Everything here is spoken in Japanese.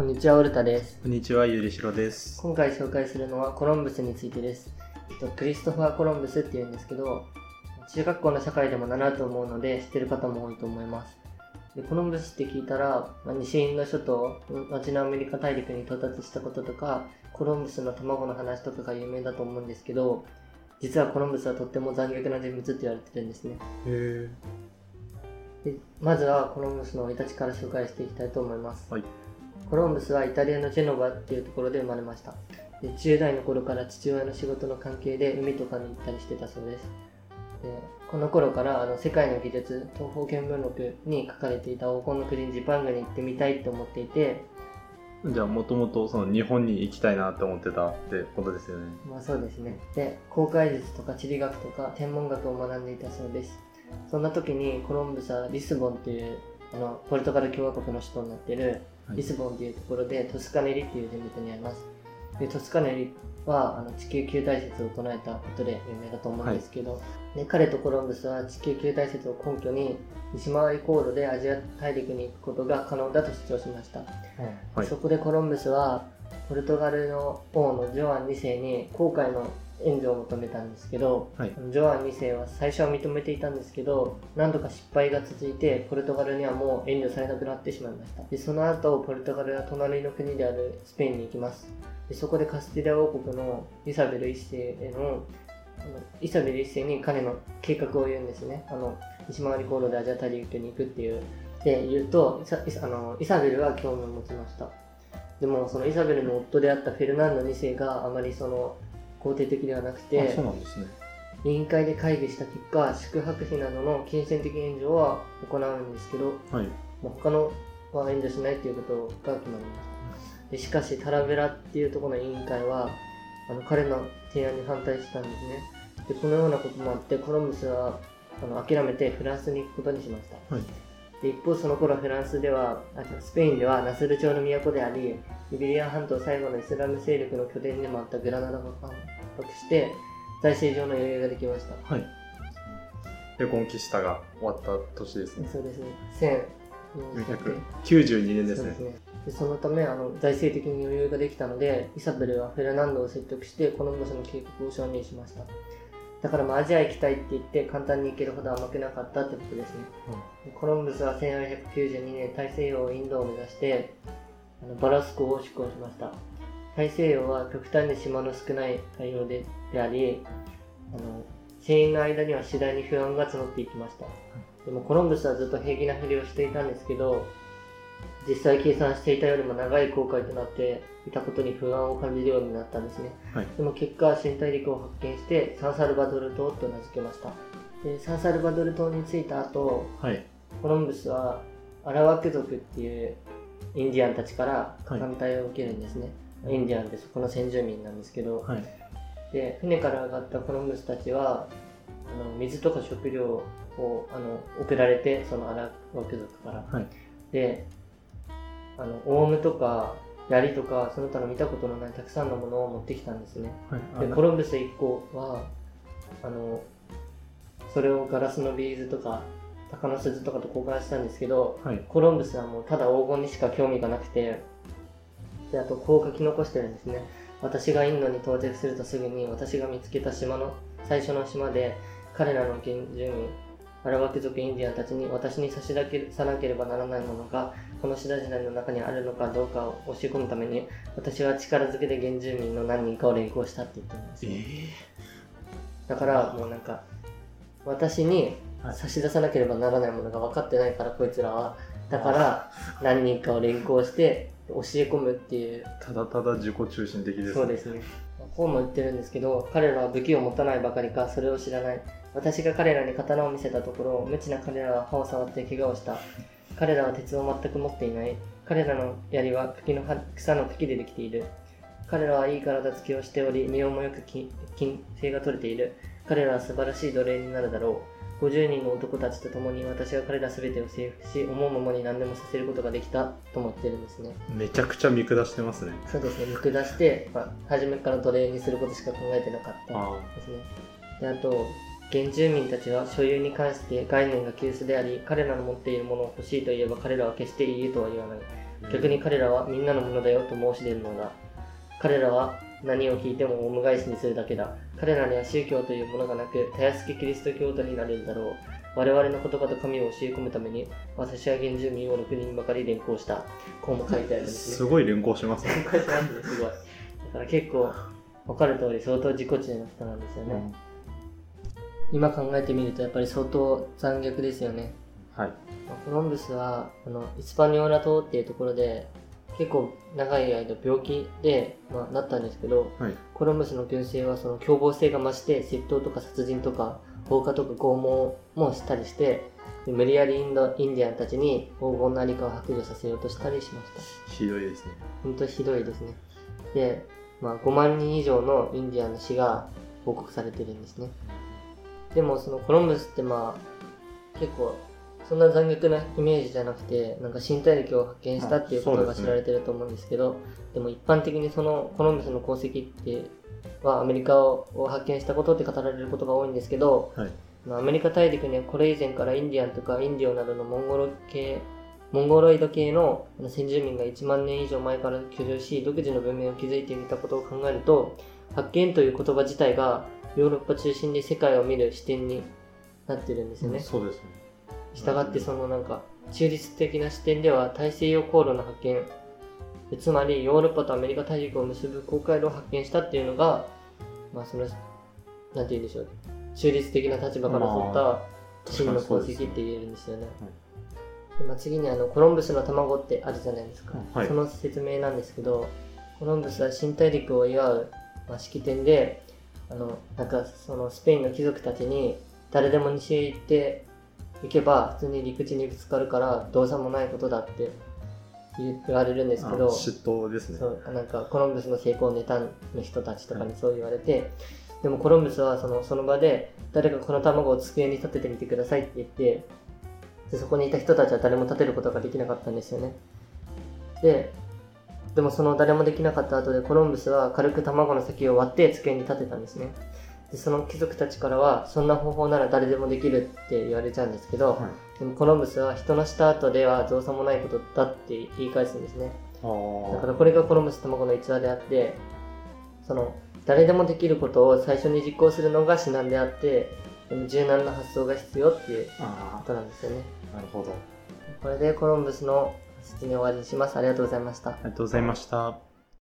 こんにちは、オルタです。こんにちは、ゆりしろです。今回紹介するのはコロンブスについてです。えっとクリストファー・コロンブスっていうんですけど、中学校の社会でも習うと思うので知ってる方も多いと思います。でコロンブスって聞いたら、まあ、西インド諸島、後のアメリカ大陸に到達したこととか、コロンブスの卵の話とかが有名だと思うんですけど、実はコロンブスはとっても残虐な人物って言われてるんですね。へでまずはコロンブスの生い立ちから紹介していきたいと思います。はいコロンブスはイタリアのジェノバっていうところで生まれました。で10代の頃から父親の仕事の関係で海とかに行ったりしてたそうです。でこの頃からあの世界の技術東方見聞録に書かれていた黄金の国ジパングに行ってみたいと思っていて、じゃあ、もともとその日本に行きたいなって思ってたってことですよね。まあそうですね。で、航海術とか地理学とか天文学を学んでいたそうです。そんな時にコロンブスはリスボンっていうあのポルトガル共和国の首都になっているはいリスボンっていうところでトスカネリっていう人物に会います。でトスカネリはあの地球球体説を唱えたことで有名だと思うんですけど、で彼とコロンブスは地球球体説を根拠に西回り航路でアジア大陸に行くことが可能だと主張しました。はいそこでコロンブスはポルトガルの王のジョアン2世に航海の援助を求めたんですけど、はい。ジョアン2世は最初は認めていたんですけど何度か失敗が続いてポルトガルにはもう援助されなくなってしまいました。でその後ポルトガルは隣の国であるスペインに行きます。でそこでカスティリア王国のイサベル1世へのイサベル1世に彼の計画を言うんですね。あの西回り航路でアジア大陸に行くっていう。で言うとイサイサあのイサベルは興味を持ちました。でもそのイサベルの夫であったフェルナンド2世があまりその肯定的ではなくあてそうなんですね。委員会で会議した結果宿泊費などの金銭的援助は行うんですけどはい。もう他のは援助しないっていうことが決まりますでしかしタラベラっていうところの委員会はあの彼の提案に反対したんですねでこのようなこともあってコロンブスはあの諦めてフランスに行くことにしましたはい。で一方その頃フランスではあスペインではナスル朝の都でありイベリア半島最後のイスラム勢力の拠点でもあったグラナダが反発して財政上の余裕ができましたはい。で、コンキスタが終わった年ですね。そうですね492年ですねそうです。ねでそのためあの財政的に余裕ができたのでイサベルはフェルナンドを説得してコロンブスの計画を承認しましただからまあアジア行きたいって言って簡単に行けるほど甘くなかったってことですね、でコロンブスは1492年大西洋インドを目指してあのバラスコを出港しました。大西洋は極端に島の少ない太陽ででありあの船員の間には次第に不安が募っていきました。でもコロンブスはずっと平気なふりをしていたんですけど実際計算していたよりも長い航海となっていたことに不安を感じるようになったんですね、はい。でも結果新大陸を発見してサンサルバドル島と名付けました。でサンサルバドル島に着いた後はい。コロンブスはアラワク族っていうインディアンたちからはい。反対を受けるんですね、インディアンってそこの先住民なんですけど、はい。で船から上がったコロンブスたちはあの水とか食料をあの送られてそのアラワク族から、はい。であのオウムとか槍とかその他の見たことのないたくさんのものを持ってきたんですねはい。でコロンブス1個はあのそれをガラスのビーズとか鷹の鈴とかと交換したんですけどはい。コロンブスはもうただ黄金にしか興味がなくてであとこう書き残してるんですね私がインドに到着するとすぐに私が見つけた島の最初の島で彼らの原住民アラワク族インディアンたちに私に差し出さなければならないものがこのシダ時代の中にあるのかどうかを押し込むために私は力づけで原住民の何人かを連行したって言ってるんですよ、だからもうなんか私にはい。差し出さなければならないものが分かってないからこいつらは。だから何人かを連行して教え込むっていう。ただただ自己中心的ですね。そうですね本も言ってるんですけど彼らは武器を持たないばかりかそれを知らない。私が彼らに刀を見せたところ無知な彼らは歯を触って怪我をした。彼らは鉄を全く持っていない。彼らの槍は茎の草の茎でできている。彼らはいい体つきをしており身をもよく金星が取れている。彼らは素晴らしい奴隷になるだろう。50人の男たちと共に私が彼ら全てを征服し思うままに何でもさせることができたと思ってるんですねめちゃくちゃ見下してますね。そうですね見下して、まあ、初めから奴隷にすることしか考えてなかったあですね。であと、原住民たちは所有に関して概念が急須であり、彼らの持っているものを欲しいと言えば彼らは決していいえとは言わない。逆に彼らはみんなのものだよと申し出るのだ。彼らは何を聞いてもオウム返しにするだけだ。彼らには宗教というものがなく、たやすきキリスト教徒になれるだろう。我々の言葉と神を教え込むために、私は原住民を6人ばかり連行した。こうも書いてあるんですね。すごい連行しますね。連行しますね、すごい。だから結構、わかる通り相当自己中の人なんですよね。今考えてみるとやっぱり相当残虐ですよね。はい。まあコロンブスはあのイスパニョーラ島っていうところで結構長い間病気で、まあ、なったんですけどはい。コロンブスの軍勢はその凶暴性が増して窃盗とか殺人とか放火とか拷問もしたりしてで無理やりインドインディアンたちに黄金のありかを白状させようとしたりしましたひどいですね。本当にひどいですねで、まあ、5万人以上のインディアンの死が報告されてるんですねでもそのコロンブスってまあ結構そんな残虐なイメージじゃなくてなんか新大陸を発見したっていうことが知られてると思うんですけどでも一般的にそのコロンブスの功績ってはアメリカを発見したことって語られることが多いんですけど、はい。まあアメリカ大陸にはこれ以前からインディアンとかインディオなどのモンゴロ系モンゴロイド系の先住民が1万年以上前から居住し独自の文明を築いていたことを考えると発見という言葉自体がヨーロッパ中心で世界を見る視点になってるんですよね。そうですね。したがってそのなんか中立的な視点では大西洋航路の発見でつまりヨーロッパとアメリカ大陸を結ぶ航海路を発見したっていうのがまあそのなんて言うんでしょう中立的な立場から取った真の功績って言えるんですよね。でまあ、次にあのコロンブスの卵ってあるじゃないですか、はい。その説明なんですけどコロンブスは新大陸を祝う、まあ、式典であのなんかそのスペインの貴族たちに誰でも西へ行って行けば普通に陸地にぶつかるからどうしようもないことだって言われるんですけどあ嫉妬ですね。そうなんかコロンブスの成功を妬む人たちとかにそう言われて、でもコロンブスはそのその場で誰かこの卵を机に立ててみてくださいって言ってでそこにいた人たちは誰も立てることができなかったんですよね。ででもその誰もできなかった後でコロンブスは軽く卵の先を割って机に立てたんですねでその貴族たちからはそんな方法なら誰でもできるって言われちゃうんですけど、はい。でもコロンブスは人のした後では造作もないことだって言い返すんですねあだからあ。これがコロンブス卵の逸話であってその誰でもできることを最初に実行するのが至難であって柔軟な発想が必要っていうあことなんですよねあ。なるほど。これでコロンブスの説明を終わりにしますありがとうございましたありがとうございました。